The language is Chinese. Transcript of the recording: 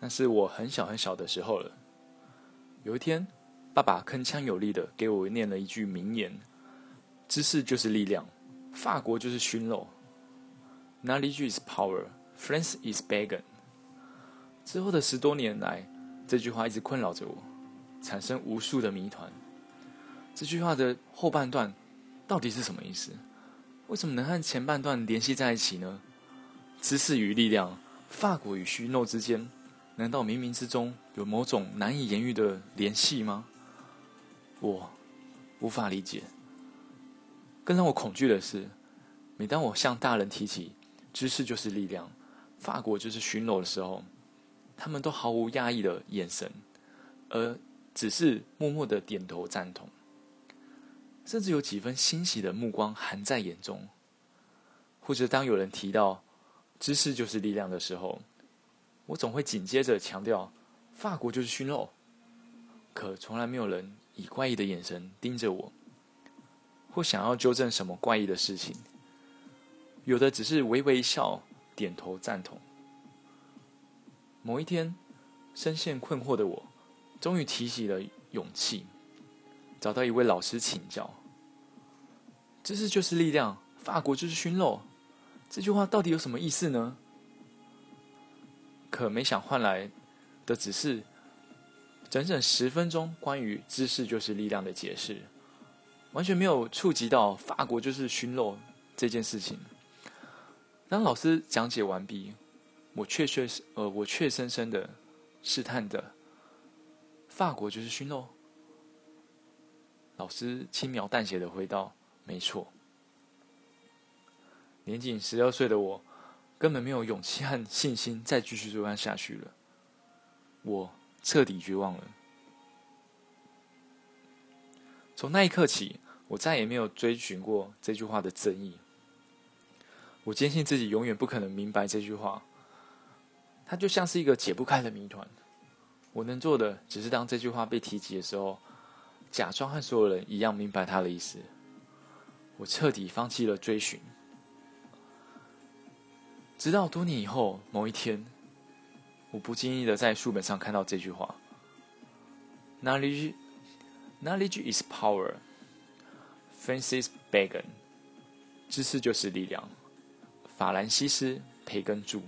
那是我很小很小的时候了。有一天，爸爸铿锵有力的给我念了一句名言：“知识就是力量，法国就是熏肉。Knowledge is power, France is bacon。”之后的十多年来，这句话一直困扰着我，产生无数的谜团。这句话的后半段到底是什么意思？为什么能和前半段联系在一起呢？知识与力量，法国与虚诺之间，难道冥冥之中有某种难以言喻的联系吗？我无法理解。更让我恐惧的是，每当我向大人提起“知识就是力量，法国就是巡逻”的时候，他们都毫无压抑的眼神，而只是默默的点头赞同，甚至有几分欣喜的目光含在眼中。或者当有人提到，知识就是力量的时候，我总会紧接着强调，法国就是熏肉。可从来没有人以怪异的眼神盯着我，或想要纠正什么怪异的事情。有的只是微微一笑，点头赞同。某一天，深陷困惑的我，终于提起了勇气，找到一位老师请教。知识就是力量，法国就是熏肉。这句话到底有什么意思呢？可没想换来的只是整整十分钟关于“知识就是力量”的解释，完全没有触及到法国就是熏肉这件事情。当老师讲解完毕，我确确呃，我怯生生的试探的，法国就是熏肉。老师轻描淡写的回道：“没错。”年仅十二岁的我，根本没有勇气和信心再继续追问下去了。我彻底绝望了。从那一刻起，我再也没有追寻过这句话的真意。我坚信自己永远不可能明白这句话，它就像是一个解不开的谜团。我能做的，只是当这句话被提及的时候，假装和所有人一样明白它的意思。我彻底放弃了追寻。直到多年以后，某一天，我不经意的在书本上看到这句话：“Knowledge, knowledge is power.” Francis Bacon，知识就是力量。法兰西斯·培根著。